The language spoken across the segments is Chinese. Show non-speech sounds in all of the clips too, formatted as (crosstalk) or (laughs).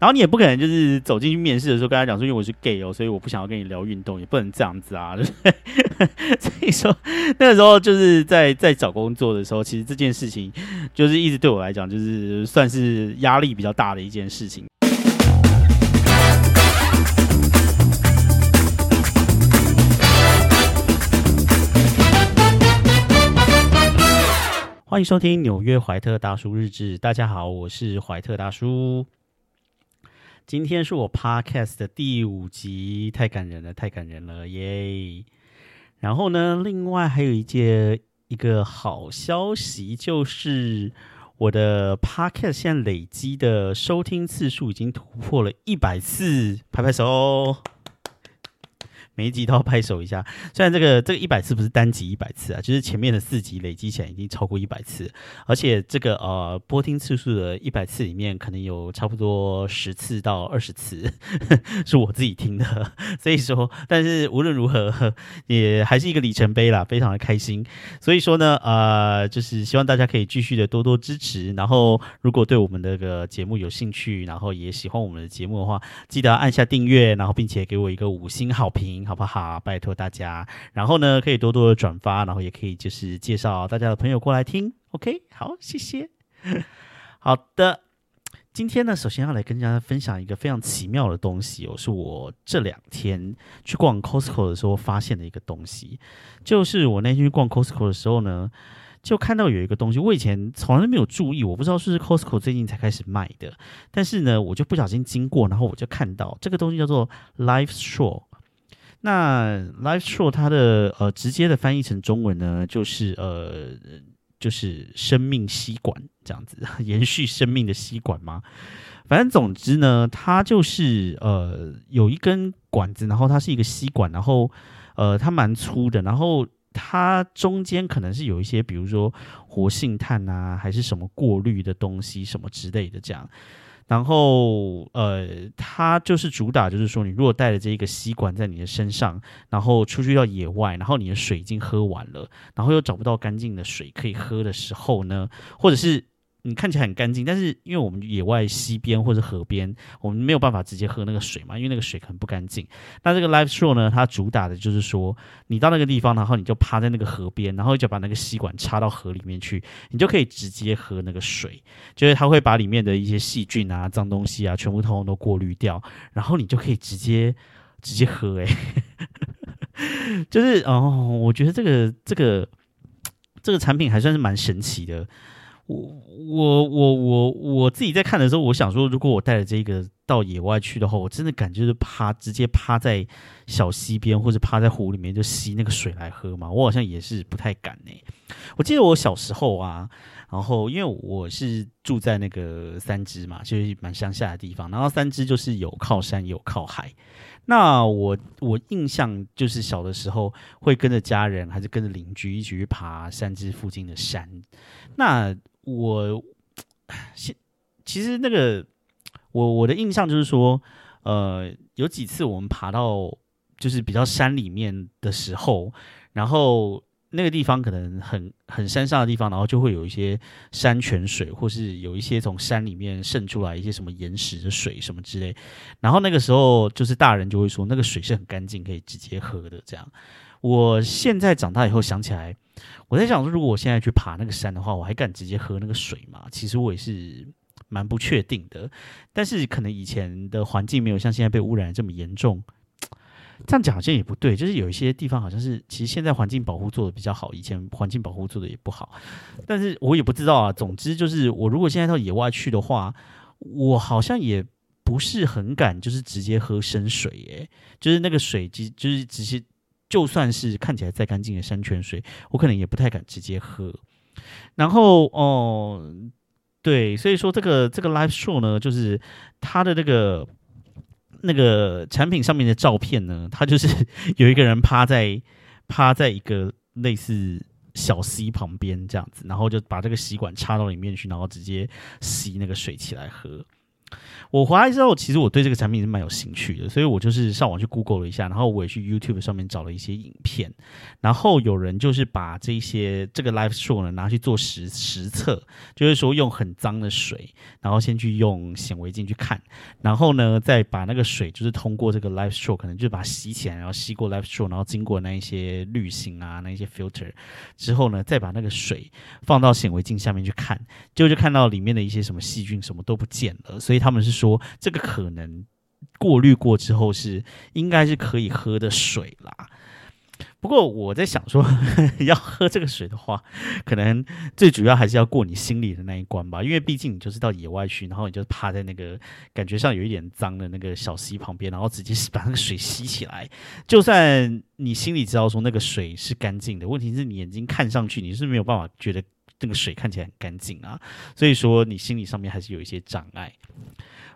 然后你也不可能就是走进去面试的时候跟他讲说，因为我是 gay 哦，所以我不想要跟你聊运动，也不能这样子啊。(laughs) 所以说那个时候就是在在找工作的时候，其实这件事情就是一直对我来讲，就是算是压力比较大的一件事情。欢迎收听纽约怀特大叔日志。大家好，我是怀特大叔。今天是我 podcast 的第五集，太感人了，太感人了，耶！然后呢，另外还有一件一个好消息，就是我的 podcast 现在累积的收听次数已经突破了一百次，拍拍手。每一集都要拍手一下，虽然这个这个一百次不是单集一百次啊，就是前面的四集累积起来已经超过一百次，而且这个呃播听次数的一百次里面，可能有差不多十次到二十次 (laughs) 是我自己听的，(laughs) 所以说，但是无论如何也还是一个里程碑啦，非常的开心。所以说呢，呃，就是希望大家可以继续的多多支持，然后如果对我们的个节目有兴趣，然后也喜欢我们的节目的话，记得按下订阅，然后并且给我一个五星好评。好不好？拜托大家，然后呢，可以多多的转发，然后也可以就是介绍大家的朋友过来听。OK，好，谢谢。(laughs) 好的，今天呢，首先要来跟大家分享一个非常奇妙的东西哦，是我这两天去逛 Costco 的时候发现的一个东西。就是我那天去逛 Costco 的时候呢，就看到有一个东西，我以前从来没有注意，我不知道是不是 Costco 最近才开始卖的，但是呢，我就不小心经过，然后我就看到这个东西叫做 Life Straw。那 Life Straw 它的呃直接的翻译成中文呢，就是呃就是生命吸管这样子，(laughs) 延续生命的吸管吗？反正总之呢，它就是呃有一根管子，然后它是一个吸管，然后呃它蛮粗的，然后它中间可能是有一些比如说活性炭啊，还是什么过滤的东西什么之类的这样。然后，呃，它就是主打，就是说，你如果带着这一个吸管在你的身上，然后出去到野外，然后你的水已经喝完了，然后又找不到干净的水可以喝的时候呢，或者是。你看起来很干净，但是因为我们野外溪边或者河边，我们没有办法直接喝那个水嘛，因为那个水可能不干净。那这个 Live Show 呢，它主打的就是说，你到那个地方，然后你就趴在那个河边，然后就把那个吸管插到河里面去，你就可以直接喝那个水，就是它会把里面的一些细菌啊、脏东西啊，全部通通都过滤掉，然后你就可以直接直接喝。诶，(laughs) 就是哦，我觉得这个这个这个产品还算是蛮神奇的。我我我我我自己在看的时候，我想说，如果我带着这个到野外去的话，我真的感觉是趴直接趴在小溪边或者趴在湖里面就吸那个水来喝嘛，我好像也是不太敢呢。我记得我小时候啊，然后因为我是住在那个三支嘛，就是蛮乡下的地方，然后三支就是有靠山有靠海。那我我印象就是小的时候会跟着家人还是跟着邻居一起去爬三支附近的山，那。我现其实那个我我的印象就是说，呃，有几次我们爬到就是比较山里面的时候，然后那个地方可能很很山上的地方，然后就会有一些山泉水，或是有一些从山里面渗出来一些什么岩石的水什么之类，然后那个时候就是大人就会说那个水是很干净，可以直接喝的。这样，我现在长大以后想起来。我在想说，如果我现在去爬那个山的话，我还敢直接喝那个水吗？其实我也是蛮不确定的。但是可能以前的环境没有像现在被污染这么严重。这样讲好像也不对，就是有一些地方好像是，其实现在环境保护做的比较好，以前环境保护做的也不好。但是我也不知道啊。总之就是，我如果现在到野外去的话，我好像也不是很敢，就是直接喝生水，耶，就是那个水，其实就是直接。就算是看起来再干净的山泉水，我可能也不太敢直接喝。然后哦，对，所以说这个这个 Live Show 呢，就是它的那个那个产品上面的照片呢，它就是 (laughs) 有一个人趴在趴在一个类似小溪旁边这样子，然后就把这个吸管插到里面去，然后直接吸那个水起来喝。我回来之后，其实我对这个产品是蛮有兴趣的，所以我就是上网去 Google 了一下，然后我也去 YouTube 上面找了一些影片，然后有人就是把这些这个 Live Show 呢拿去做实实测，就是说用很脏的水，然后先去用显微镜去看，然后呢再把那个水就是通过这个 Live Show，可能就是把它吸起来，然后吸过 Live Show，然后经过那一些滤芯啊，那一些 filter 之后呢，再把那个水放到显微镜下面去看，就就看到里面的一些什么细菌什么都不见了，所以他们是。说这个可能过滤过之后是应该是可以喝的水啦。不过我在想说，(laughs) 要喝这个水的话，可能最主要还是要过你心里的那一关吧。因为毕竟你就是到野外去，然后你就趴在那个感觉上有一点脏的那个小溪旁边，然后直接把那个水吸起来。就算你心里知道说那个水是干净的，问题是你眼睛看上去你是没有办法觉得那个水看起来很干净啊。所以说你心理上面还是有一些障碍。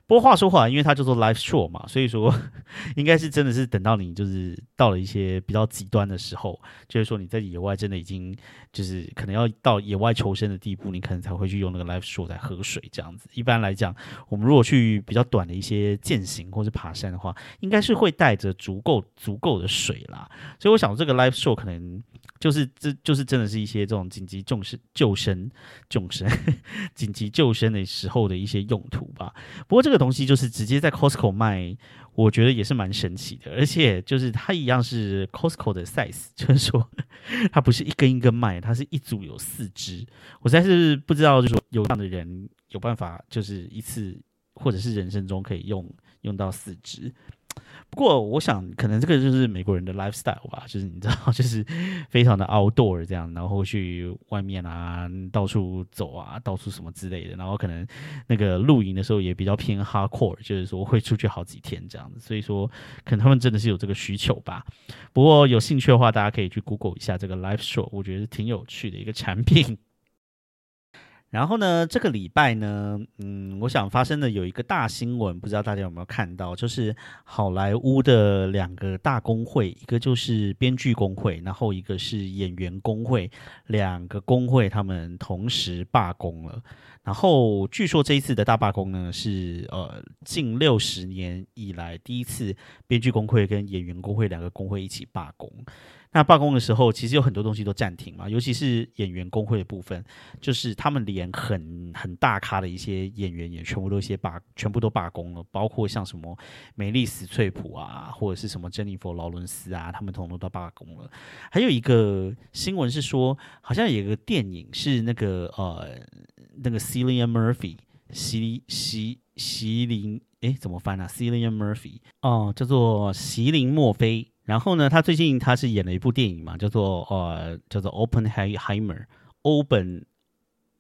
不过话说回来，因为它叫做 live show 嘛，所以说 (laughs) 应该是真的是等到你就是到了一些比较极端的时候，就是说你在野外真的已经就是可能要到野外求生的地步，你可能才会去用那个 live show 来喝水这样子。一般来讲，我们如果去比较短的一些践行或是爬山的话，应该是会带着足够足够的水啦。所以我想这个 live show 可能就是这就是真的是一些这种紧急救生救生救生 (laughs) 紧急救生的时候的一些用途吧。不过这个。这个东西就是直接在 Costco 卖，我觉得也是蛮神奇的，而且就是它一样是 Costco 的 size，(laughs) 就是说它不是一根一根卖，它是一组有四支。我实在是不知道，就是说有这样的人有办法，就是一次或者是人生中可以用用到四支。不过，我想可能这个就是美国人的 lifestyle 吧，就是你知道，(laughs) 就是非常的 outdoor 这样，然后去外面啊，到处走啊，到处什么之类的，然后可能那个露营的时候也比较偏 hardcore，就是说会出去好几天这样子，所以说可能他们真的是有这个需求吧。不过有兴趣的话，大家可以去 Google 一下这个 life show，我觉得挺有趣的一个产品。然后呢，这个礼拜呢，嗯，我想发生的有一个大新闻，不知道大家有没有看到，就是好莱坞的两个大工会，一个就是编剧工会，然后一个是演员工会，两个工会他们同时罢工了。然后据说这一次的大罢工呢，是呃近六十年以来第一次编剧工会跟演员工会两个工会一起罢工。那罢工的时候，其实有很多东西都暂停嘛，尤其是演员工会的部分，就是他们连很很大咖的一些演员也全部都一些罢，全部都罢工了，包括像什么梅丽史翠普啊，或者是什么珍妮佛劳伦斯啊，他们统统都罢工了。还有一个新闻是说，好像有一个电影是那个呃那个 Cillian Murphy，席席席林，诶，怎么翻啊？Cillian Murphy，哦，叫做席林墨菲。然后呢，他最近他是演了一部电影嘛，叫做呃叫做 Openheimer，欧本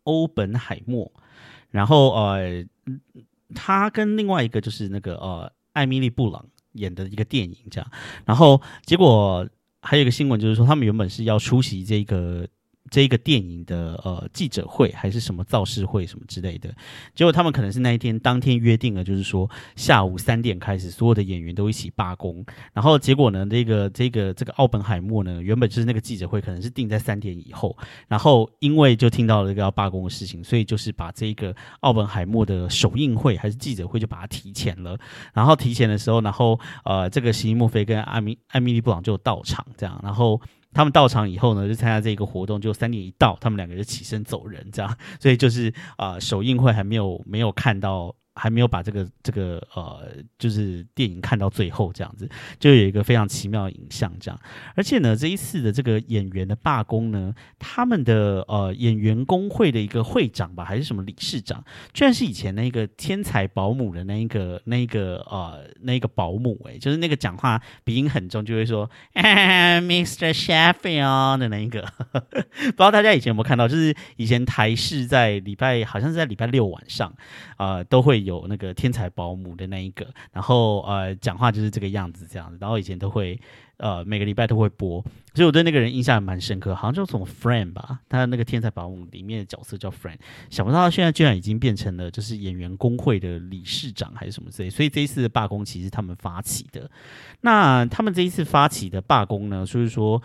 欧本海默。然后呃，他跟另外一个就是那个呃艾米丽布朗演的一个电影这样。然后结果还有一个新闻就是说，他们原本是要出席这个。这一个电影的呃记者会还是什么造势会什么之类的，结果他们可能是那一天当天约定了，就是说下午三点开始，所有的演员都一起罢工。然后结果呢，这个这个这个奥本海默呢，原本就是那个记者会可能是定在三点以后，然后因为就听到了这个要罢工的事情，所以就是把这个奥本海默的首映会还是记者会就把它提前了。然后提前的时候，然后呃这个席尼墨菲跟艾米艾米丽布朗就到场，这样，然后。他们到场以后呢，就参加这个活动，就三点一到，他们两个就起身走人，这样，所以就是啊，首映会还没有没有看到。还没有把这个这个呃，就是电影看到最后这样子，就有一个非常奇妙的影像这样。而且呢，这一次的这个演员的罢工呢，他们的呃演员工会的一个会长吧，还是什么理事长，居然是以前那个天才保姆的那一个那一个呃那一个保姆哎，就是那个讲话鼻音很重，就会说 (laughs) Mr. Sheffield 的那一个。(laughs) 不知道大家以前有没有看到，就是以前台视在礼拜好像是在礼拜六晚上啊都会。有那个天才保姆的那一个，然后呃，讲话就是这个样子，这样子，然后以前都会呃每个礼拜都会播，所以我对那个人印象蛮深刻，好像叫什么 Friend 吧，他那个天才保姆里面的角色叫 Friend，想不到他现在居然已经变成了就是演员工会的理事长还是什么之类，所以这一次的罢工其实他们发起的，那他们这一次发起的罢工呢，所以说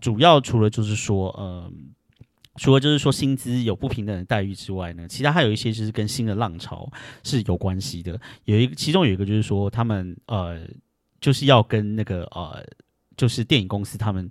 主要除了就是说呃。除了就是说薪资有不平等的待遇之外呢，其他还有一些就是跟新的浪潮是有关系的。有一个，其中有一个就是说，他们呃，就是要跟那个呃，就是电影公司他们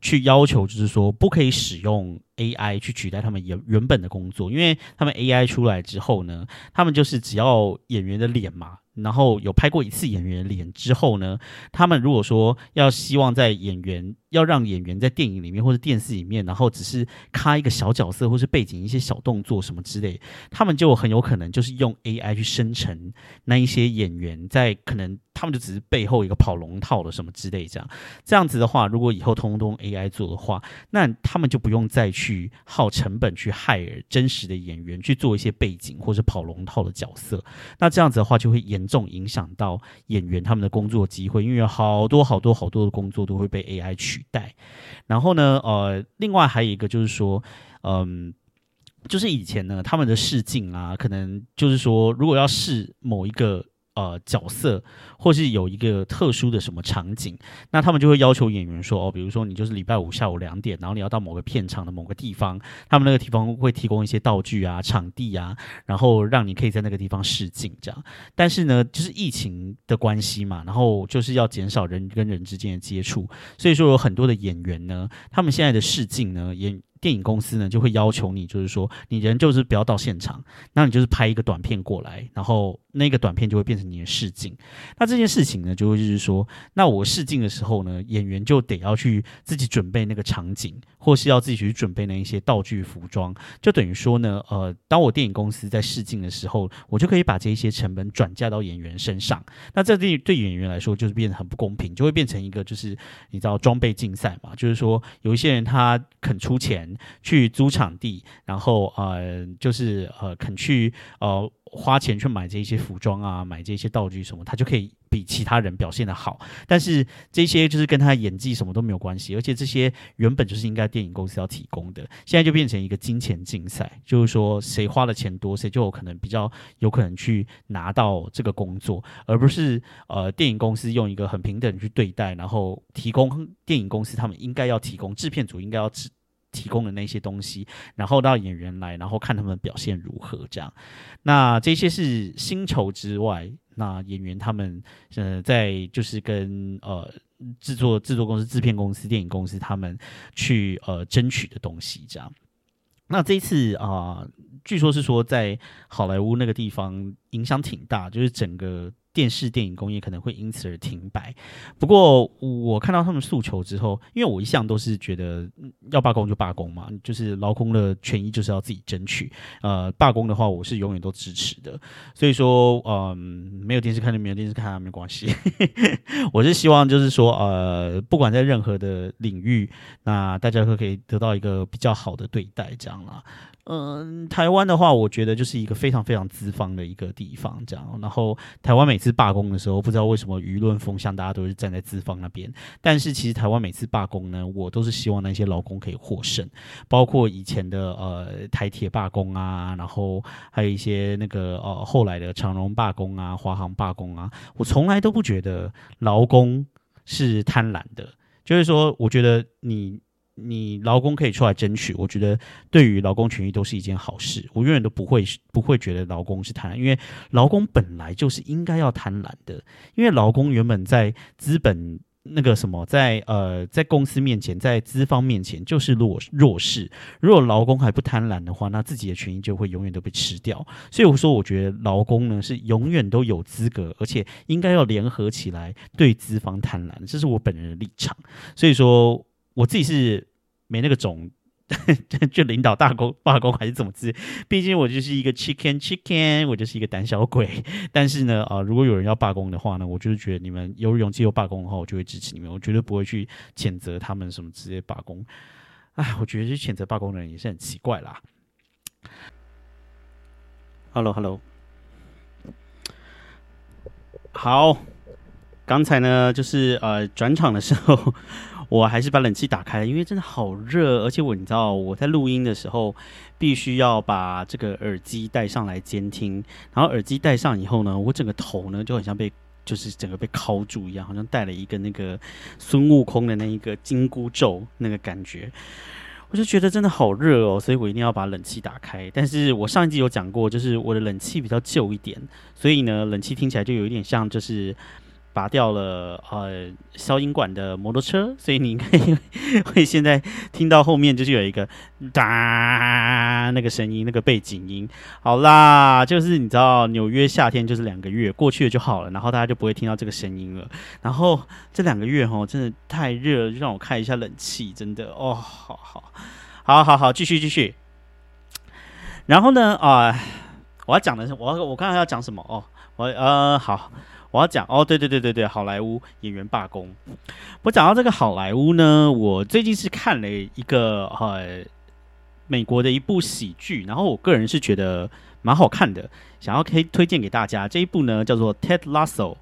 去要求，就是说不可以使用 AI 去取代他们原原本的工作，因为他们 AI 出来之后呢，他们就是只要演员的脸嘛。然后有拍过一次演员脸之后呢，他们如果说要希望在演员要让演员在电影里面或者电视里面，然后只是开一个小角色或是背景一些小动作什么之类，他们就很有可能就是用 AI 去生成那一些演员在可能他们就只是背后一个跑龙套的什么之类这样。这样子的话，如果以后通通 AI 做的话，那他们就不用再去耗成本去害真实的演员去做一些背景或者跑龙套的角色。那这样子的话就会。严重影响到演员他们的工作机会，因为好多好多好多的工作都会被 AI 取代。然后呢，呃，另外还有一个就是说，嗯，就是以前呢，他们的试镜啊，可能就是说，如果要试某一个。呃，角色或是有一个特殊的什么场景，那他们就会要求演员说，哦，比如说你就是礼拜五下午两点，然后你要到某个片场的某个地方，他们那个地方会提供一些道具啊、场地啊，然后让你可以在那个地方试镜这样。但是呢，就是疫情的关系嘛，然后就是要减少人跟人之间的接触，所以说有很多的演员呢，他们现在的试镜呢，演。电影公司呢就会要求你，就是说你人就是不要到现场，那你就是拍一个短片过来，然后那个短片就会变成你的试镜。那这件事情呢，就会就是说，那我试镜的时候呢，演员就得要去自己准备那个场景，或是要自己去准备那一些道具服装，就等于说呢，呃，当我电影公司在试镜的时候，我就可以把这一些成本转嫁到演员身上。那这对对演员来说就是变得很不公平，就会变成一个就是你知道装备竞赛嘛，就是说有一些人他肯出钱。去租场地，然后呃，就是呃，肯去呃花钱去买这些服装啊，买这些道具什么，他就可以比其他人表现的好。但是这些就是跟他演技什么都没有关系，而且这些原本就是应该电影公司要提供的，现在就变成一个金钱竞赛，就是说谁花的钱多，谁就有可能比较有可能去拿到这个工作，而不是呃电影公司用一个很平等去对待，然后提供电影公司他们应该要提供，制片组应该要制。提供的那些东西，然后到演员来，然后看他们表现如何。这样，那这些是薪酬之外，那演员他们呃，在就是跟呃制作制作公司、制片公司、电影公司他们去呃争取的东西。这样，那这一次啊，据说是说在好莱坞那个地方影响挺大，就是整个。电视电影工业可能会因此而停摆。不过我看到他们诉求之后，因为我一向都是觉得要罢工就罢工嘛，就是劳工的权益就是要自己争取。呃，罢工的话，我是永远都支持的。所以说，嗯，没有电视看就没有电视看，没关系。(laughs) 我是希望就是说，呃，不管在任何的领域，那大家都可以得到一个比较好的对待，这样啦。嗯，台湾的话，我觉得就是一个非常非常资方的一个地方，这样。然后台湾每次罢工的时候，不知道为什么舆论风向大家都是站在资方那边。但是其实台湾每次罢工呢，我都是希望那些劳工可以获胜，包括以前的呃台铁罢工啊，然后还有一些那个呃后来的长荣罢工啊、华航罢工啊，我从来都不觉得劳工是贪婪的，就是说，我觉得你。你劳工可以出来争取，我觉得对于劳工权益都是一件好事。我永远都不会不会觉得劳工是贪婪，因为劳工本来就是应该要贪婪的。因为劳工原本在资本那个什么，在呃在公司面前，在资方面前就是弱弱势。如果劳工还不贪婪的话，那自己的权益就会永远都被吃掉。所以我说，我觉得劳工呢是永远都有资格，而且应该要联合起来对资方贪婪，这是我本人的立场。所以说，我自己是。没那个种，(laughs) 就领导大工罢工还是怎么治？毕竟我就是一个 chicken chicken，我就是一个胆小鬼。但是呢，啊，如果有人要罢工的话呢，我就是觉得你们有勇气又罢工的话，我就会支持你们，我绝对不会去谴责他们什么直接罢工。哎，我觉得去谴责罢工的人也是很奇怪啦。Hello Hello，好，刚才呢就是呃转场的时候。我还是把冷气打开了，因为真的好热，而且我你知道我在录音的时候必须要把这个耳机带上来监听，然后耳机戴上以后呢，我整个头呢就很像被就是整个被铐住一样，好像戴了一个那个孙悟空的那一个金箍咒那个感觉。我就觉得真的好热哦，所以我一定要把冷气打开。但是我上一集有讲过，就是我的冷气比较旧一点，所以呢，冷气听起来就有一点像就是。拔掉了呃消音管的摩托车，(laughs) 所以你应该会现在听到后面就是有一个 (laughs) 哒那个声音，那个背景音。好啦，就是你知道纽约夏天就是两个月过去了就好了，然后大家就不会听到这个声音了。然后这两个月哈真的太热了，就让我开一下冷气，真的哦，好好好好好，继续继续。然后呢啊，我要讲的是我我刚才要讲什么哦，我呃好。我要讲哦，对对对对对，好莱坞演员罢工。我讲到这个好莱坞呢，我最近是看了一个呃美国的一部喜剧，然后我个人是觉得蛮好看的，想要可以推荐给大家。这一部呢叫做《Ted Lasso》，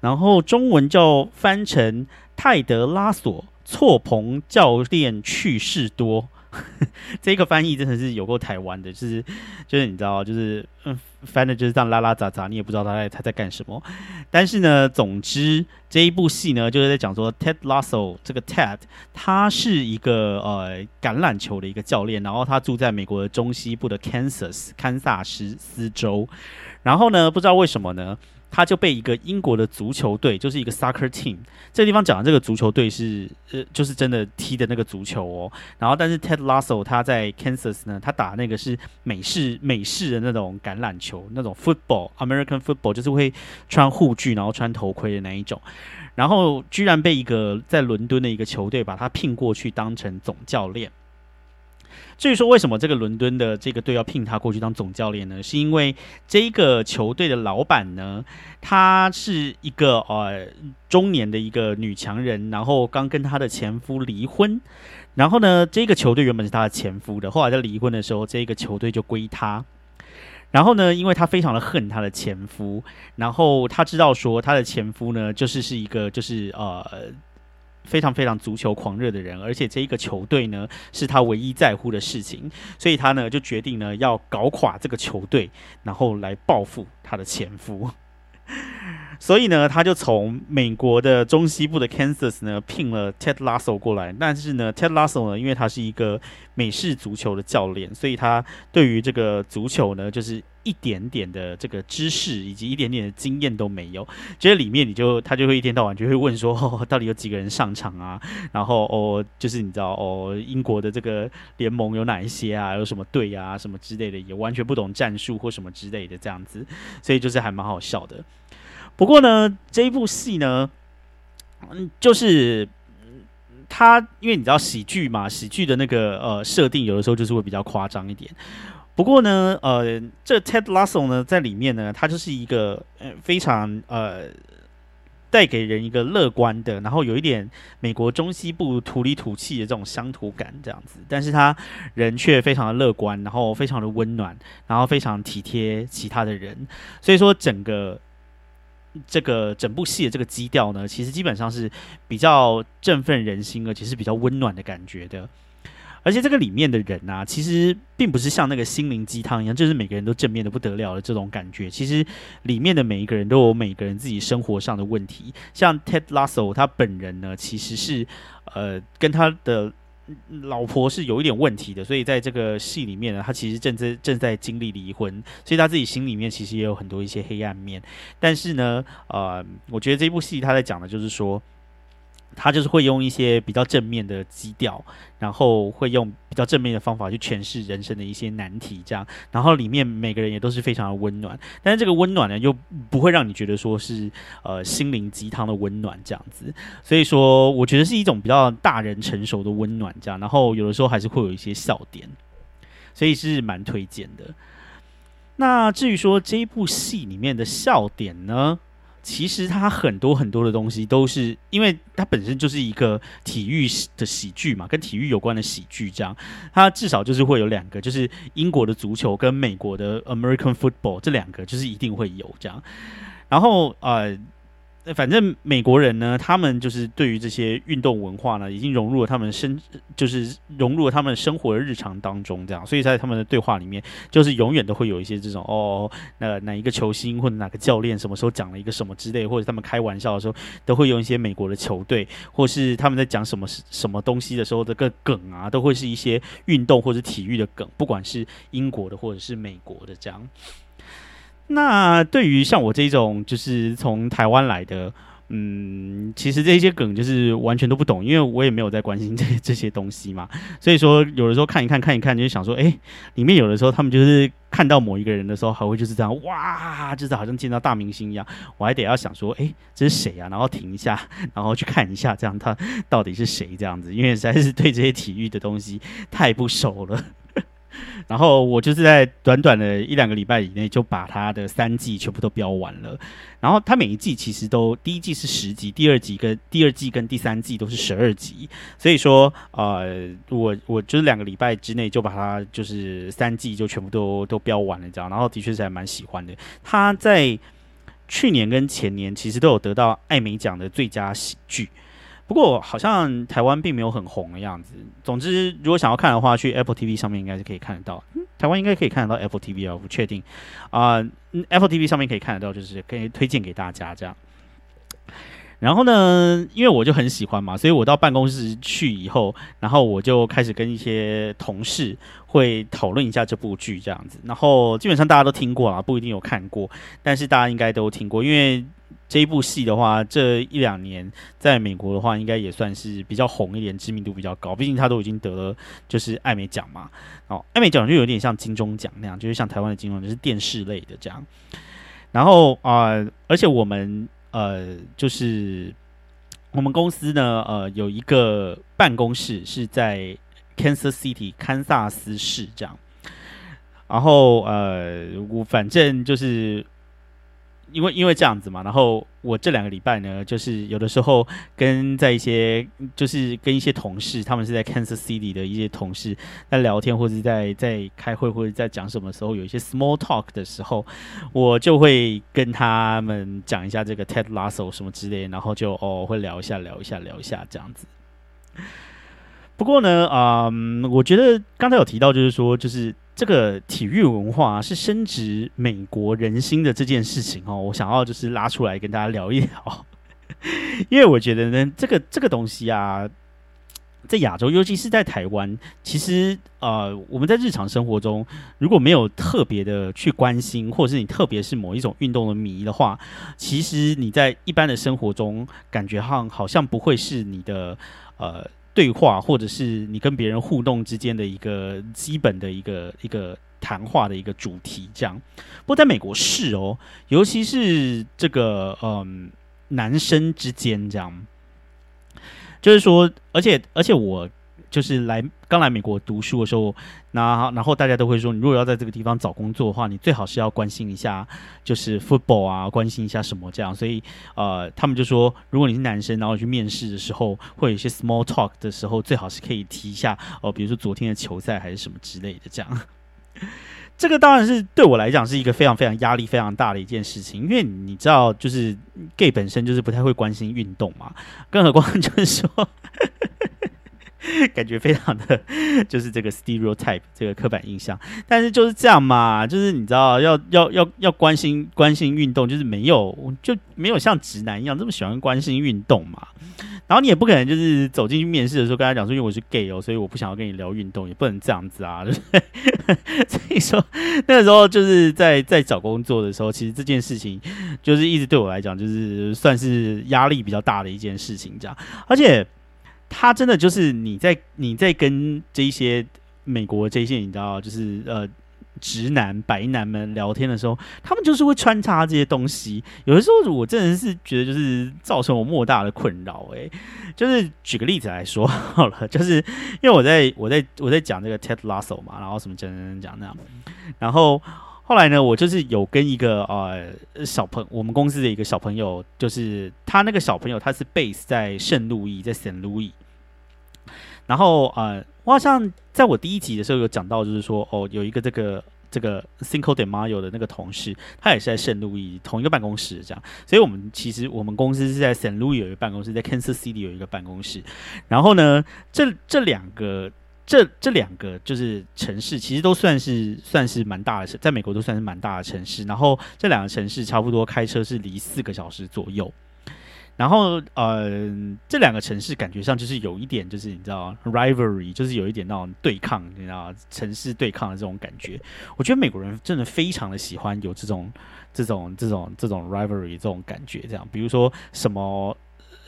然后中文叫翻成泰德拉索错棚教练趣事多。(laughs) 这个翻译真的是有够台湾的，就是就是你知道，就是嗯，翻的就是这样拉拉杂杂，你也不知道他在他在干什么。但是呢，总之这一部戏呢，就是在讲说 Ted Lasso 这个 Ted，他是一个呃橄榄球的一个教练，然后他住在美国的中西部的 Kansas 堪萨斯斯州，然后呢，不知道为什么呢？他就被一个英国的足球队，就是一个 soccer team，这个地方讲的这个足球队是呃，就是真的踢的那个足球哦。然后，但是 Ted Lasso 他在 Kansas 呢，他打那个是美式美式的那种橄榄球，那种 football American football，就是会穿护具然后穿头盔的那一种。然后，居然被一个在伦敦的一个球队把他聘过去当成总教练。至于说为什么这个伦敦的这个队要聘他过去当总教练呢？是因为这一个球队的老板呢，她是一个呃中年的一个女强人，然后刚跟她的前夫离婚，然后呢，这个球队原本是她的前夫的，后来在离婚的时候，这个球队就归她。然后呢，因为她非常的恨她的前夫，然后她知道说她的前夫呢，就是是一个就是呃。非常非常足球狂热的人，而且这一个球队呢是他唯一在乎的事情，所以他呢就决定呢要搞垮这个球队，然后来报复他的前夫。所以呢，他就从美国的中西部的 Kansas 呢聘了 Ted Lasso 过来。但是呢，Ted Lasso 呢，因为他是一个美式足球的教练，所以他对于这个足球呢，就是一点点的这个知识以及一点点的经验都没有。觉得里面你就他就会一天到晚就会问说，哦，到底有几个人上场啊？然后哦，就是你知道哦，英国的这个联盟有哪一些啊？有什么队啊？什么之类的，也完全不懂战术或什么之类的这样子，所以就是还蛮好笑的。不过呢，这一部戏呢，嗯，就是他，因为你知道喜剧嘛，喜剧的那个呃设定，有的时候就是会比较夸张一点。不过呢，呃，这 Ted Lasso 呢，在里面呢，他就是一个呃非常呃带给人一个乐观的，然后有一点美国中西部土里土气的这种乡土感这样子，但是他人却非常的乐观，然后非常的温暖，然后非常体贴其他的人，所以说整个。这个整部戏的这个基调呢，其实基本上是比较振奋人心，而且是比较温暖的感觉的。而且这个里面的人啊，其实并不是像那个心灵鸡汤一样，就是每个人都正面的不得了的这种感觉。其实里面的每一个人都有每个人自己生活上的问题。像 Ted Lasso 他本人呢，其实是呃跟他的。老婆是有一点问题的，所以在这个戏里面呢，他其实正在正在经历离婚，所以他自己心里面其实也有很多一些黑暗面。但是呢，呃，我觉得这部戏他在讲的就是说。他就是会用一些比较正面的基调，然后会用比较正面的方法去诠释人生的一些难题，这样。然后里面每个人也都是非常的温暖，但是这个温暖呢，又不会让你觉得说是呃心灵鸡汤的温暖这样子。所以说，我觉得是一种比较大人成熟的温暖，这样。然后有的时候还是会有一些笑点，所以是蛮推荐的。那至于说这一部戏里面的笑点呢？其实它很多很多的东西都是，因为它本身就是一个体育的喜剧嘛，跟体育有关的喜剧，这样它至少就是会有两个，就是英国的足球跟美国的 American football 这两个就是一定会有这样。然后呃，反正美国人呢，他们就是对于这些运动文化呢，已经融入了他们生，就是融入了他们生活的日常当中，这样，所以在他们的对话里面，就是永远都会有一些这种哦，那哪一个球星或者哪个教练什么时候讲了一个什么之类，或者他们开玩笑的时候，都会用一些美国的球队，或是他们在讲什么什么东西的时候的个梗啊，都会是一些运动或者体育的梗，不管是英国的或者是美国的这样。那对于像我这种就是从台湾来的，嗯，其实这些梗就是完全都不懂，因为我也没有在关心 (laughs) 这这些东西嘛。所以说，有的时候看一看看一看，就想说，哎，里面有的时候他们就是看到某一个人的时候，还会就是这样，哇，就是好像见到大明星一样。我还得要想说，哎，这是谁啊？然后停一下，然后去看一下，这样他到底是谁？这样子，因为实在是对这些体育的东西太不熟了。(laughs) 然后我就是在短短的一两个礼拜以内就把它的三季全部都标完了。然后它每一季其实都第一季是十集，第二集跟第二季跟第三季都是十二集。所以说，呃，我我就是两个礼拜之内就把它就是三季就全部都都标完了这样。然后的确是还蛮喜欢的。他在去年跟前年其实都有得到艾美奖的最佳喜剧。不过好像台湾并没有很红的样子。总之，如果想要看的话，去 Apple TV 上面应该是可以看得到。台湾应该可以看得到 Apple TV 啊，不确定啊。Apple TV 上面可以看得到，就是可以推荐给大家这样。然后呢，因为我就很喜欢嘛，所以我到办公室去以后，然后我就开始跟一些同事会讨论一下这部剧这样子。然后基本上大家都听过啊，不一定有看过，但是大家应该都听过，因为。这一部戏的话，这一两年在美国的话，应该也算是比较红一点，知名度比较高。毕竟他都已经得了就是艾美奖嘛。哦，艾美奖就有点像金钟奖那样，就是像台湾的金钟，就是电视类的这样。然后啊，而且我们呃，就是我们公司呢，呃，有一个办公室是在 Kansas City 堪萨斯市这样。然后呃，我反正就是。因为因为这样子嘛，然后我这两个礼拜呢，就是有的时候跟在一些就是跟一些同事，他们是在 Kansas City 的一些同事在聊天，或者在在开会，或者在讲什么时候有一些 small talk 的时候，我就会跟他们讲一下这个 Ted Lasso 什么之类，然后就哦会聊一下聊一下聊一下这样子。不过呢，啊，我觉得刚才有提到，就是说，就是这个体育文化是深植美国人心的这件事情哦，我想要就是拉出来跟大家聊一聊，(laughs) 因为我觉得呢，这个这个东西啊，在亚洲，尤其是在台湾，其实呃，我们在日常生活中如果没有特别的去关心，或者是你特别是某一种运动的迷的话，其实你在一般的生活中感觉上好像不会是你的呃。对话，或者是你跟别人互动之间的一个基本的一个一个谈话的一个主题，这样。不过在美国是哦，尤其是这个嗯男生之间这样，就是说，而且而且我。就是来刚来美国读书的时候，那然后大家都会说，你如果要在这个地方找工作的话，你最好是要关心一下，就是 football 啊，关心一下什么这样。所以呃，他们就说，如果你是男生，然后去面试的时候，会有一些 small talk 的时候，最好是可以提一下哦，比如说昨天的球赛还是什么之类的这样。(laughs) 这个当然是对我来讲是一个非常非常压力非常大的一件事情，因为你知道，就是 gay 本身就是不太会关心运动嘛，更何况就是说。感觉非常的就是这个 stereotype 这个刻板印象，但是就是这样嘛，就是你知道要要要要关心关心运动，就是没有就没有像直男一样这么喜欢关心运动嘛。然后你也不可能就是走进去面试的时候跟他讲说，因为我是 gay 哦，所以我不想要跟你聊运动，也不能这样子啊，对不对？(laughs) 所以说那个时候就是在在找工作的时候，其实这件事情就是一直对我来讲就是算是压力比较大的一件事情，这样，而且。他真的就是你在你在跟这一些美国这些你知道就是呃直男白男们聊天的时候，他们就是会穿插这些东西。有的时候我真的是觉得就是造成我莫大的困扰。哎，就是举个例子来说好了，就是因为我在我在我在讲这个 Ted Lasso 嘛，然后什么讲讲讲那样，然后后来呢，我就是有跟一个呃小朋我们公司的一个小朋友，就是他那个小朋友他是 base 在圣路易，在圣路易。然后呃，我好像在我第一集的时候有讲到，就是说哦，有一个这个这个 Cinco de Mayo 的那个同事，他也是在圣路易同一个办公室这样，所以我们其实我们公司是在圣路易有一个办公室，在 Kansas City 有一个办公室，然后呢，这这两个。这这两个就是城市，其实都算是算是蛮大的城，在美国都算是蛮大的城市。然后这两个城市差不多开车是离四个小时左右。然后呃，这两个城市感觉上就是有一点，就是你知道 rivalry，就是有一点那种对抗，你知道城市对抗的这种感觉。我觉得美国人真的非常的喜欢有这种这种这种这种 rivalry 这种感觉。这样，比如说什么。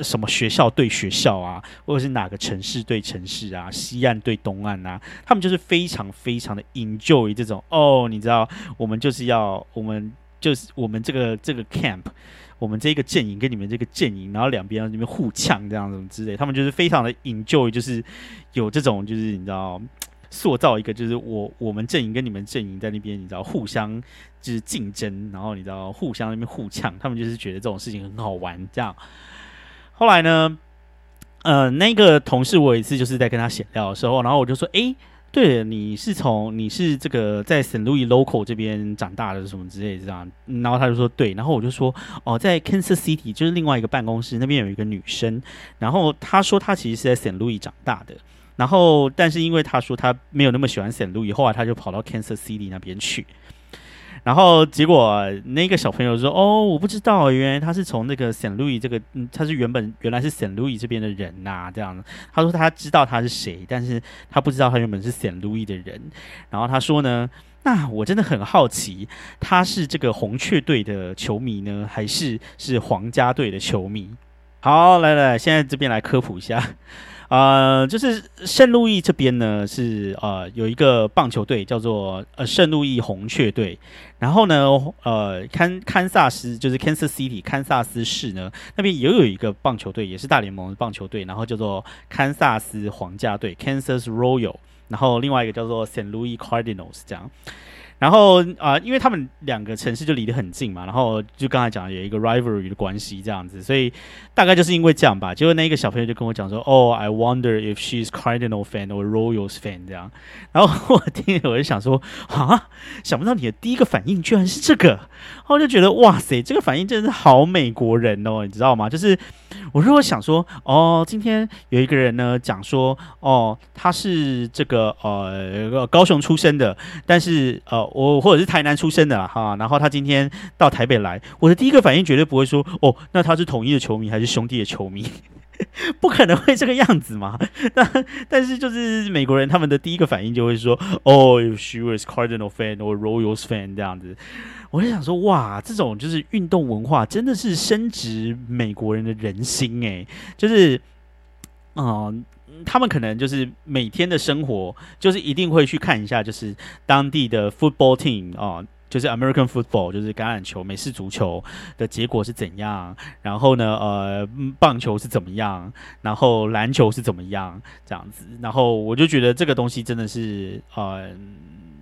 什么学校对学校啊，或者是哪个城市对城市啊，西岸对东岸啊，他们就是非常非常的 enjoy 这种哦，你知道，我们就是要，我们就是我们这个这个 camp，我们这个阵营跟你们这个阵营，然后两边那边互呛这样子之类，他们就是非常的 enjoy，就是有这种就是你知道，塑造一个就是我我们阵营跟你们阵营在那边，你知道互相就是竞争，然后你知道互相那边互呛，他们就是觉得这种事情很好玩这样。后来呢，呃，那个同事我有一次就是在跟他闲聊的时候，然后我就说：“哎，对，你是从你是这个在圣路易 Louis local 这边长大的什么之类的这样。”然后他就说：“对。”然后我就说：“哦，在 Kansas City 就是另外一个办公室那边有一个女生。”然后她说她其实是在 Saint Louis 长大的，然后但是因为她说她没有那么喜欢 Saint Louis，后来她就跑到 Kansas City 那边去。然后结果那个小朋友说：“哦，我不知道，原来他是从那个 Saint Louis 这个，他是原本原来是 Saint Louis 这边的人呐。”这样子，他说他知道他是谁，但是他不知道他原本是 Saint Louis 的人。然后他说呢：“那我真的很好奇，他是这个红雀队的球迷呢，还是是皇家队的球迷？”好，来来，现在这边来科普一下。呃，就是圣路易这边呢，是呃有一个棒球队叫做呃圣路易红雀队，然后呢，呃堪堪萨斯就是 Kansas City 堪萨斯市呢那边也有一个棒球队，也是大联盟的棒球队，然后叫做堪萨斯皇家队 Kansas Royal，然后另外一个叫做 Saint Louis Cardinals 这样。然后啊，因为他们两个城市就离得很近嘛，然后就刚才讲有一个 rivalry 的关系这样子，所以大概就是因为这样吧。结果那一个小朋友就跟我讲说：“哦，I wonder if she's Cardinal fan or Royals fan 这样。”然后我听，我就想说：“啊，想不到你的第一个反应居然是这个。”然后就觉得哇塞，这个反应真的是好美国人哦，你知道吗？就是我如果想说：“哦，今天有一个人呢讲说，哦，他是这个呃高雄出生的，但是呃。”我或者是台南出生的哈，然后他今天到台北来，我的第一个反应绝对不会说哦，那他是统一的球迷还是兄弟的球迷？(laughs) 不可能会这个样子嘛？(laughs) 但但是就是美国人他们的第一个反应就会说哦，she was Cardinal fan or Royals fan 这样子。我就想说哇，这种就是运动文化真的是深植美国人的人心哎，就是嗯。他们可能就是每天的生活，就是一定会去看一下，就是当地的 football team 啊，就是 American football，就是橄榄球、美式足球的结果是怎样，然后呢，呃，棒球是怎么样，然后篮球是怎么样，这样子，然后我就觉得这个东西真的是，呃，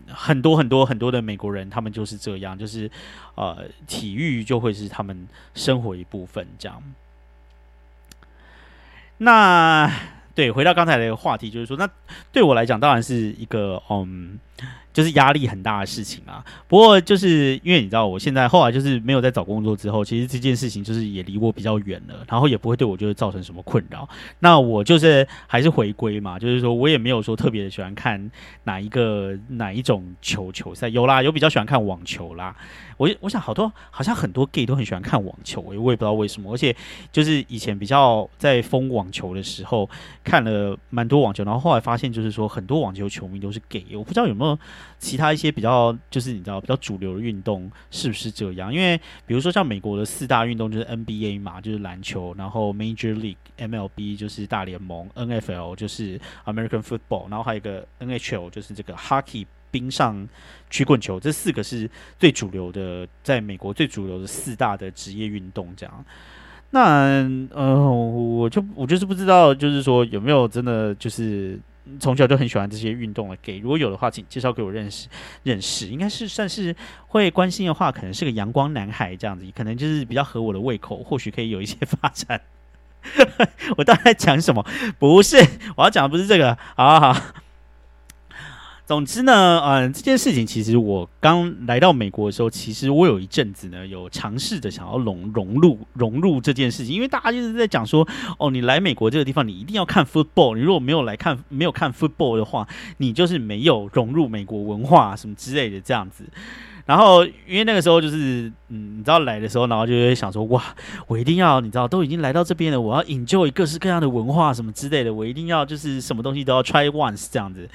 很多很多很多的美国人，他们就是这样，就是呃，体育就会是他们生活一部分，这样。那。对，回到刚才的一个话题，就是说，那对我来讲，当然是一个嗯。就是压力很大的事情啊。不过就是因为你知道，我现在后来就是没有在找工作之后，其实这件事情就是也离我比较远了，然后也不会对我就是造成什么困扰。那我就是还是回归嘛，(laughs) 就是说我也没有说特别的喜欢看哪一个哪一种球球赛。有啦，有比较喜欢看网球啦。我我想好多好像很多 gay 都很喜欢看网球，我也不知道为什么。而且就是以前比较在疯网球的时候，看了蛮多网球，然后后来发现就是说很多网球球迷都是 gay，我不知道有没有。其他一些比较就是你知道比较主流的运动是不是这样？因为比如说像美国的四大运动就是 NBA 嘛，就是篮球，然后 Major League MLB 就是大联盟，NFL 就是 American Football，然后还有一个 NHL 就是这个 Hockey 冰上曲棍球，这四个是最主流的，在美国最主流的四大的职业运动这样。那呃，我就我就是不知道，就是说有没有真的就是。从小就很喜欢这些运动了。给如果有的话，请介绍给我认识认识。应该是算是会关心的话，可能是个阳光男孩这样子，可能就是比较合我的胃口，或许可以有一些发展。(laughs) 我大概讲什么？不是，我要讲的不是这个。好好。总之呢，嗯，这件事情其实我刚来到美国的时候，其实我有一阵子呢，有尝试着想要融融入融入这件事情，因为大家就是在讲说，哦，你来美国这个地方，你一定要看 football，你如果没有来看没有看 football 的话，你就是没有融入美国文化什么之类的这样子。然后因为那个时候就是，嗯，你知道来的时候，然后就会想说，哇，我一定要，你知道，都已经来到这边了，我要 enjoy 各式各样的文化什么之类的，我一定要就是什么东西都要 try once 这样子。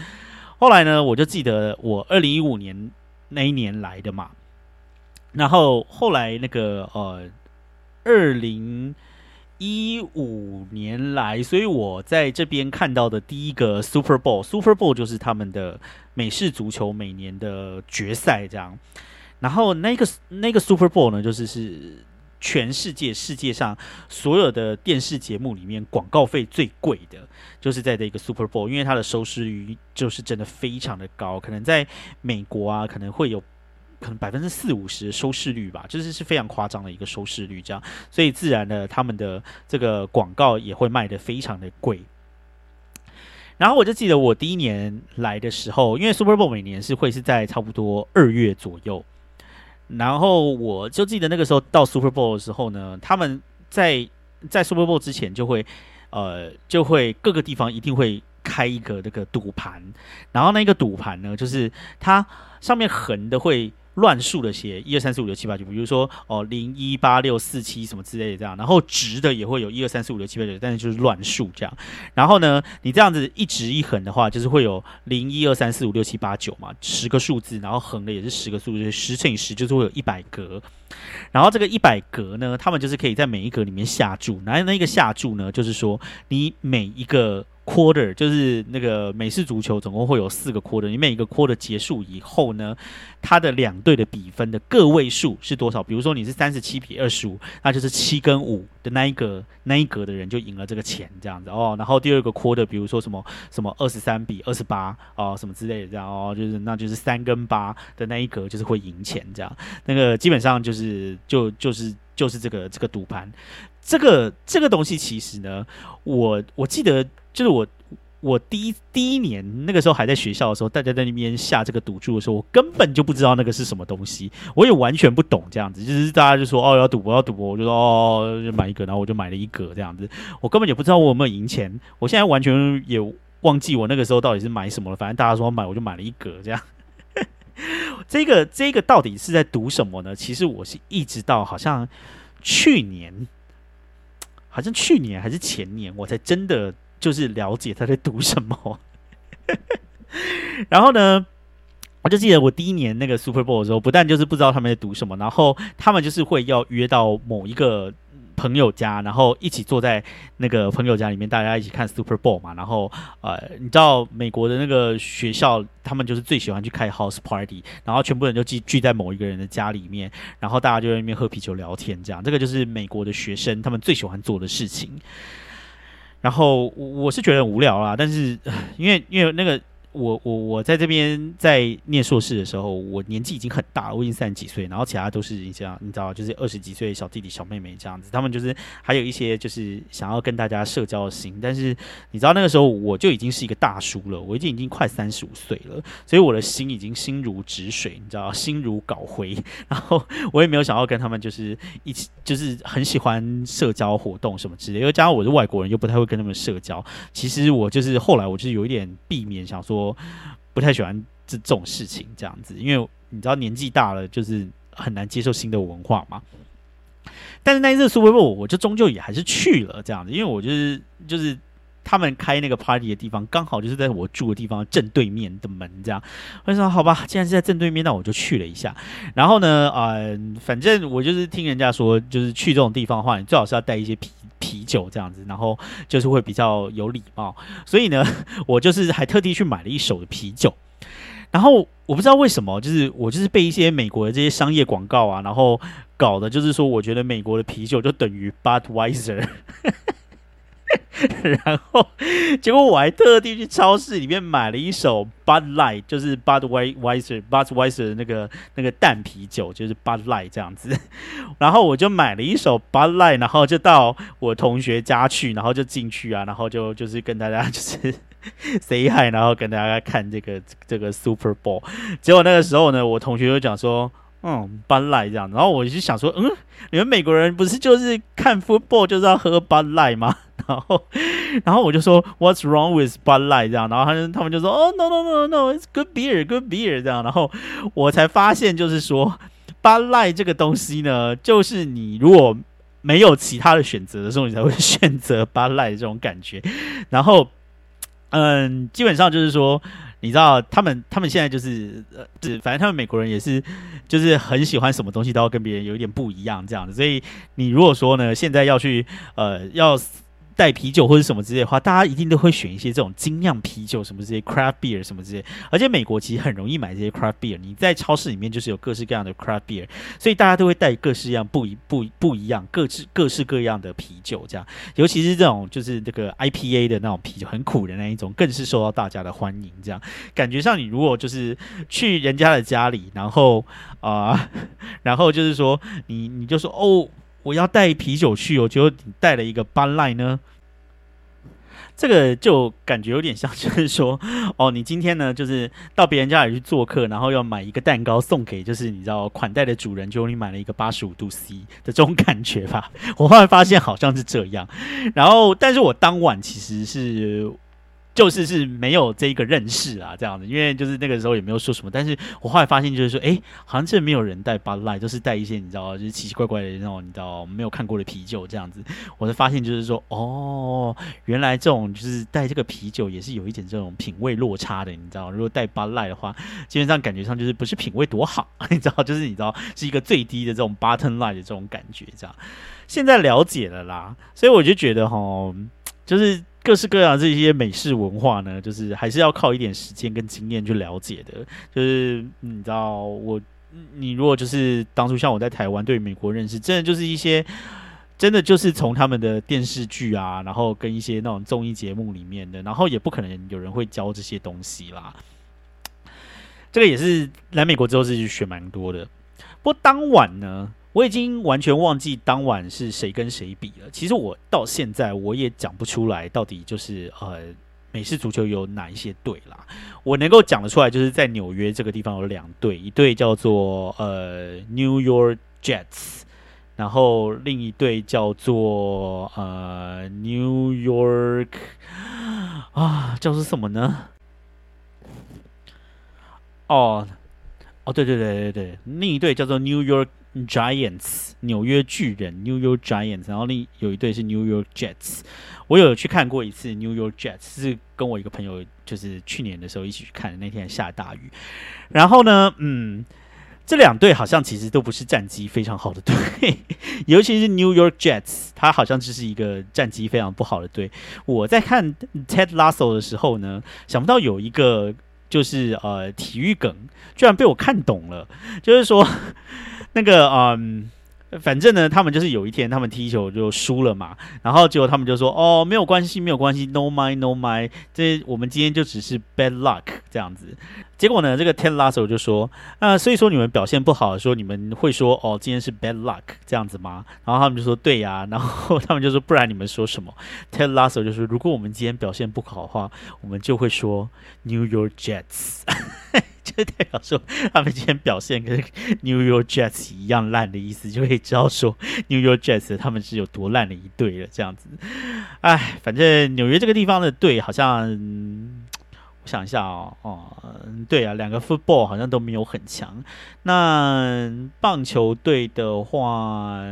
后来呢，我就记得我二零一五年那一年来的嘛，然后后来那个呃二零一五年来，所以我在这边看到的第一个 Super Bowl，Super Bowl 就是他们的美式足球每年的决赛这样，然后那个那个 Super Bowl 呢，就是是。全世界世界上所有的电视节目里面，广告费最贵的就是在这个 Super Bowl，因为它的收视率就是真的非常的高，可能在美国啊，可能会有可能百分之四五十的收视率吧，就是是非常夸张的一个收视率，这样，所以自然的他们的这个广告也会卖的非常的贵。然后我就记得我第一年来的时候，因为 Super Bowl 每年是会是在差不多二月左右。然后我就记得那个时候到 Super Bowl 的时候呢，他们在在 Super Bowl 之前就会，呃，就会各个地方一定会开一个那个赌盘，然后那个赌盘呢，就是它上面横的会。乱数的写一二三四五六七八九，比如说哦零一八六四七什么之类的这样，然后直的也会有一二三四五六七八九，但是就是乱数这样。然后呢，你这样子一直一横的话，就是会有零一二三四五六七八九嘛，十个数字，然后横的也是十个数字，十乘以十就是会有一百格。然后这个一百格呢，他们就是可以在每一格里面下注，然后那个下注呢，就是说你每一个。Quarter 就是那个美式足球，总共会有四个 quarter。你每一个 quarter 结束以后呢，它的两队的比分的个位数是多少？比如说你是三十七比二十五，那就是七跟五的那一个那一格的人就赢了这个钱，这样子哦。然后第二个 quarter，比如说什么什么二十三比二十八哦，什么之类的这样哦，就是那就是三跟八的那一格就是会赢钱这样。那个基本上就是就就是就是这个这个赌盘，这个这个东西其实呢，我我记得。就是我，我第一第一年那个时候还在学校的时候，大家在那边下这个赌注的时候，我根本就不知道那个是什么东西，我也完全不懂这样子。就是大家就说哦要赌博要赌博，我就说哦就买一个，然后我就买了一个这样子。我根本也不知道我有没有赢钱，我现在完全也忘记我那个时候到底是买什么了。反正大家说买，我就买了一个这样。(laughs) 这个这个到底是在赌什么呢？其实我是一直到好像去年，好像去年还是前年，我才真的。就是了解他在读什么，(laughs) 然后呢，我就记得我第一年那个 Super Bowl 的时候，不但就是不知道他们在读什么，然后他们就是会要约到某一个朋友家，然后一起坐在那个朋友家里面，大家一起看 Super Bowl 嘛。然后呃，你知道美国的那个学校，他们就是最喜欢去开 House Party，然后全部人就聚聚在某一个人的家里面，然后大家就在那边喝啤酒聊天，这样这个就是美国的学生他们最喜欢做的事情。然后我是觉得很无聊啦，但是因为因为那个。我我我在这边在念硕士的时候，我年纪已经很大了，我已经三十几岁，然后其他都是这样，你知道，就是二十几岁小弟弟小妹妹这样子，他们就是还有一些就是想要跟大家社交的心，但是你知道那个时候我就已经是一个大叔了，我已经已经快三十五岁了，所以我的心已经心如止水，你知道，心如槁灰，(laughs) 然后我也没有想要跟他们就是一起，就是很喜欢社交活动什么之类，因为加上我是外国人，又不太会跟他们社交，其实我就是后来我就是有一点避免，想说。我不太喜欢这这种事情，这样子，因为你知道年纪大了，就是很难接受新的文化嘛。但是那一次苏威问我我就终究也还是去了这样子，因为我就是就是他们开那个 party 的地方，刚好就是在我住的地方正对面的门，这样。我就说好吧，既然是在正对面，那我就去了一下。然后呢，呃，反正我就是听人家说，就是去这种地方的话，你最好是要带一些啤。啤酒这样子，然后就是会比较有礼貌，所以呢，(laughs) 我就是还特地去买了一手的啤酒。然后我不知道为什么，就是我就是被一些美国的这些商业广告啊，然后搞的就是说，我觉得美国的啤酒就等于 Budweiser。(laughs) 然后结果我还特地去超市里面买了一手 Bud Light，就是 Bud Weiser Bud Weiser 那个那个淡啤酒，就是 Bud Light 这样子。(laughs) 然后我就买了一手 Bud Light，然后就到我同学家去，然后就进去啊，然后就就是跟大家 (laughs) 就是 say hi，然后跟大家看这个这个 Super Bowl。结果那个时候呢，我同学就讲说。嗯，Bud Light 这样，然后我就想说，嗯，你们美国人不是就是看 football 就是要喝 Bud Light 吗？然后，然后我就说，What's wrong with Bud Light 这样，然后他们他们就说，哦，No No No No，It's good beer，good beer 这样，然后我才发现就是说，Bud Light 这个东西呢，就是你如果没有其他的选择的时候，你才会选择 Bud Light 这种感觉。然后，嗯，基本上就是说。你知道他们，他们现在就是呃，是反正他们美国人也是，就是很喜欢什么东西都要跟别人有一点不一样这样子。所以你如果说呢，现在要去呃要。带啤酒或者什么之类的话，大家一定都会选一些这种精酿啤酒，什么这些 craft beer 什么之类。而且美国其实很容易买这些 craft beer，你在超市里面就是有各式各样的 craft beer，所以大家都会带各式各样不一不不一样各式各式各样的啤酒，这样。尤其是这种就是这个 IPA 的那种啤酒，很苦的那一种，更是受到大家的欢迎。这样感觉上，你如果就是去人家的家里，然后啊，(laughs) 然后就是说你你就说哦。我要带啤酒去，我觉得你带了一个 Bud Light 呢，这个就感觉有点像，就是说，(laughs) 哦，你今天呢，就是到别人家里去做客，然后要买一个蛋糕送给，就是你知道款待的主人，就你买了一个八十五度 C 的这种感觉吧。我后来发现好像是这样，然后，但是我当晚其实是。就是是没有这一个认识啊，这样子，因为就是那个时候也没有说什么，但是我后来发现就是说，哎，好像这没有人带巴赖，都是带一些你知道，就是奇奇怪怪的那种，你知道没有看过的啤酒这样子。我才发现就是说，哦，原来这种就是带这个啤酒也是有一点这种品味落差的，你知道，如果带巴赖的话，基本上感觉上就是不是品味多好，(laughs) 你知道，就是你知道是一个最低的这种 Button Light 的这种感觉，这样。现在了解了啦，所以我就觉得哈，就是。各式各样这些美式文化呢，就是还是要靠一点时间跟经验去了解的。就是你知道，我你如果就是当初像我在台湾对美国认识，真的就是一些真的就是从他们的电视剧啊，然后跟一些那种综艺节目里面的，然后也不可能有人会教这些东西啦。这个也是来美国之后自己学蛮多的。不过当晚呢？我已经完全忘记当晚是谁跟谁比了。其实我到现在我也讲不出来，到底就是呃美式足球有哪一些队啦。我能够讲得出来，就是在纽约这个地方有两队，一队叫做呃 New York Jets，然后另一队叫做呃 New York 啊，叫做什么呢？哦哦，对对对对对，另一队叫做 New York。Giants 纽约巨人 New York Giants，然后另有一队是 New York Jets。我有去看过一次 New York Jets，是跟我一个朋友，就是去年的时候一起去看的。那天下大雨，然后呢，嗯，这两队好像其实都不是战绩非常好的队，(laughs) 尤其是 New York Jets，它好像就是一个战绩非常不好的队。我在看 Ted Lasso 的时候呢，想不到有一个就是呃体育梗，居然被我看懂了，就是说。那个嗯，反正呢，他们就是有一天他们踢球就输了嘛，然后结果他们就说：“哦，没有关系，没有关系，no mind no mind，这我们今天就只是 bad luck 这样子。”结果呢，这个 Ten Lasso 就说：“啊，所以说你们表现不好，说你们会说哦，今天是 bad luck 这样子吗？”然后他们就说：“对呀。”然后他们就说：“不然你们说什么？”Ten Lasso 就说：“如果我们今天表现不好的话，我们就会说 New York Jets。” (laughs) 就代表说他们今天表现跟 New York Jets 一样烂的意思，就可以知道说 New York Jets 他们是有多烂的一队了。这样子，哎，反正纽约这个地方的队好像，我想一下哦，哦，对啊，两个 football 好像都没有很强。那棒球队的话。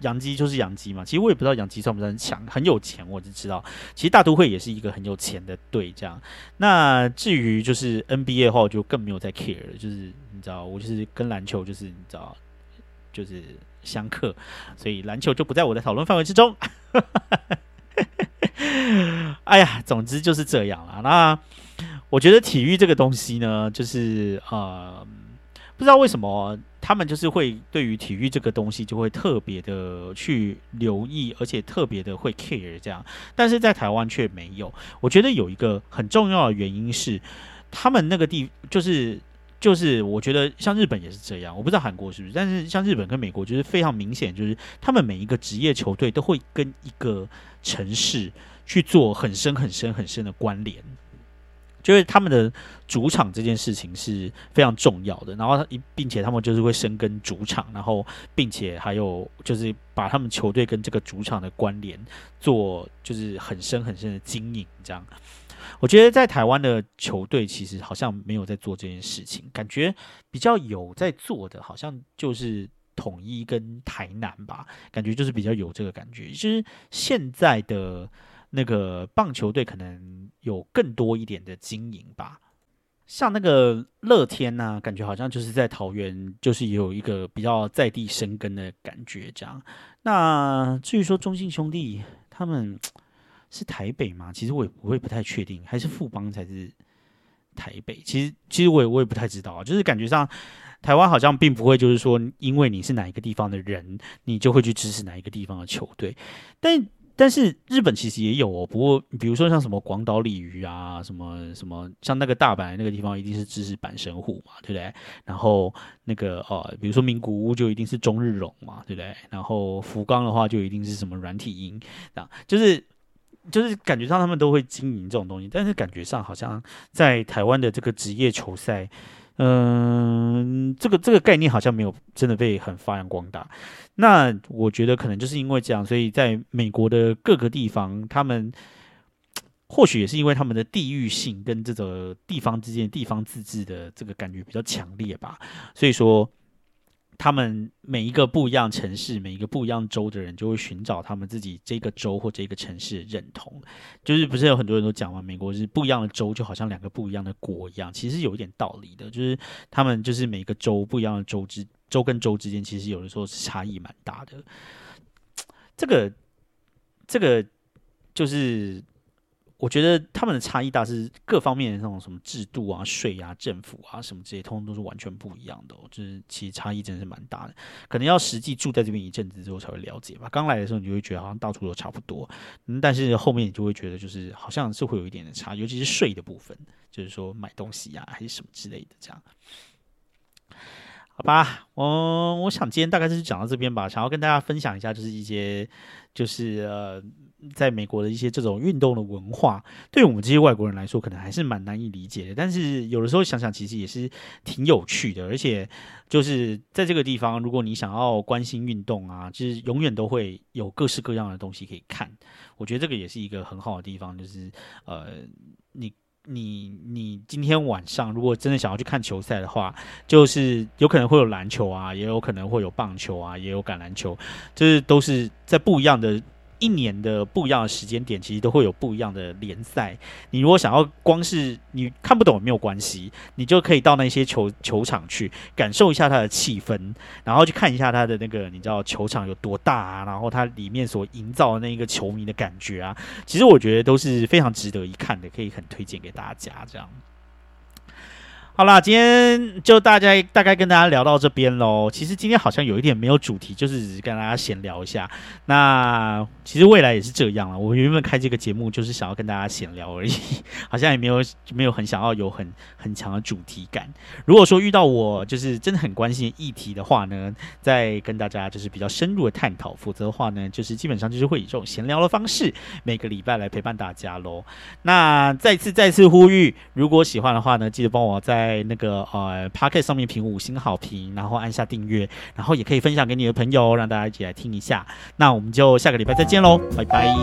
养鸡就是养鸡嘛，其实我也不知道养鸡算不算强，很有钱我就知道。其实大都会也是一个很有钱的队，这样。那至于就是 NBA 的话，就更没有在 care 了，就是你知道，我就是跟篮球就是你知道，就是相克，所以篮球就不在我的讨论范围之中。(laughs) 哎呀，总之就是这样了。那我觉得体育这个东西呢，就是呃，不知道为什么。他们就是会对于体育这个东西就会特别的去留意，而且特别的会 care 这样。但是在台湾却没有。我觉得有一个很重要的原因是，他们那个地就是就是我觉得像日本也是这样，我不知道韩国是不是，但是像日本跟美国就是非常明显，就是他们每一个职业球队都会跟一个城市去做很深很深很深的关联。就是他们的主场这件事情是非常重要的，然后一并且他们就是会深耕主场，然后并且还有就是把他们球队跟这个主场的关联做就是很深很深的经营。这样，我觉得在台湾的球队其实好像没有在做这件事情，感觉比较有在做的，好像就是统一跟台南吧，感觉就是比较有这个感觉，就是现在的。那个棒球队可能有更多一点的经营吧，像那个乐天呢，感觉好像就是在桃园，就是有一个比较在地生根的感觉这样。那至于说中信兄弟，他们 (tsk) 是台北吗？其实我也我也不太确定，还是富邦才是台北？其实其实我也我也不太知道啊，就是感觉上台湾好像并不会就是说，因为你是哪一个地方的人，你就会去支持哪一个地方的球队，但。但是日本其实也有哦，不过比如说像什么广岛鲤鱼啊，什么什么，像那个大阪那个地方一定是支持阪神虎嘛，对不对？然后那个哦，比如说名古屋就一定是中日龙嘛，对不对？然后福冈的话就一定是什么软体鹰，啊，就是就是感觉上他们都会经营这种东西，但是感觉上好像在台湾的这个职业球赛。嗯，这个这个概念好像没有真的被很发扬光大。那我觉得可能就是因为这样，所以在美国的各个地方，他们或许也是因为他们的地域性跟这个地方之间地方自治的这个感觉比较强烈吧。所以说。他们每一个不一样城市、每一个不一样州的人，就会寻找他们自己这个州或这个城市的认同。就是不是有很多人都讲嘛，美国是不一样的州，就好像两个不一样的国一样。其实有一点道理的，就是他们就是每个州不一样的州之州跟州之间，其实有的时候是差异蛮大的。这个，这个就是。我觉得他们的差异大是各方面的那种什么制度啊、税啊、政府啊什么这些，通通都是完全不一样的。就是其实差异真的是蛮大的，可能要实际住在这边一阵子之后才会了解吧。刚来的时候你就会觉得好像到处都差不多，但是后面你就会觉得就是好像是会有一点的差，尤其是税的部分，就是说买东西呀还是什么之类的这样。好吧，我我想今天大概就是讲到这边吧，想要跟大家分享一下，就是一些就是呃。在美国的一些这种运动的文化，对我们这些外国人来说，可能还是蛮难以理解的。但是有的时候想想，其实也是挺有趣的。而且就是在这个地方，如果你想要关心运动啊，就是永远都会有各式各样的东西可以看。我觉得这个也是一个很好的地方，就是呃，你你你今天晚上如果真的想要去看球赛的话，就是有可能会有篮球啊，也有可能会有棒球啊，也有橄榄球，就是都是在不一样的。一年的不一样的时间点，其实都会有不一样的联赛。你如果想要光是你看不懂没有关系，你就可以到那些球球场去感受一下它的气氛，然后去看一下它的那个你知道球场有多大啊，然后它里面所营造的那个球迷的感觉啊，其实我觉得都是非常值得一看的，可以很推荐给大家这样。好啦，今天就大家大概跟大家聊到这边喽。其实今天好像有一点没有主题，就是只是跟大家闲聊一下。那其实未来也是这样了。我原本开这个节目就是想要跟大家闲聊而已，(laughs) 好像也没有没有很想要有很很强的主题感。如果说遇到我就是真的很关心议题的话呢，再跟大家就是比较深入的探讨。否则的话呢，就是基本上就是会以这种闲聊的方式，每个礼拜来陪伴大家喽。那再次再次呼吁，如果喜欢的话呢，记得帮我在。在那个呃 p o c k e t 上面评五星好评，然后按下订阅，然后也可以分享给你的朋友，让大家一起来听一下。那我们就下个礼拜再见喽，拜拜。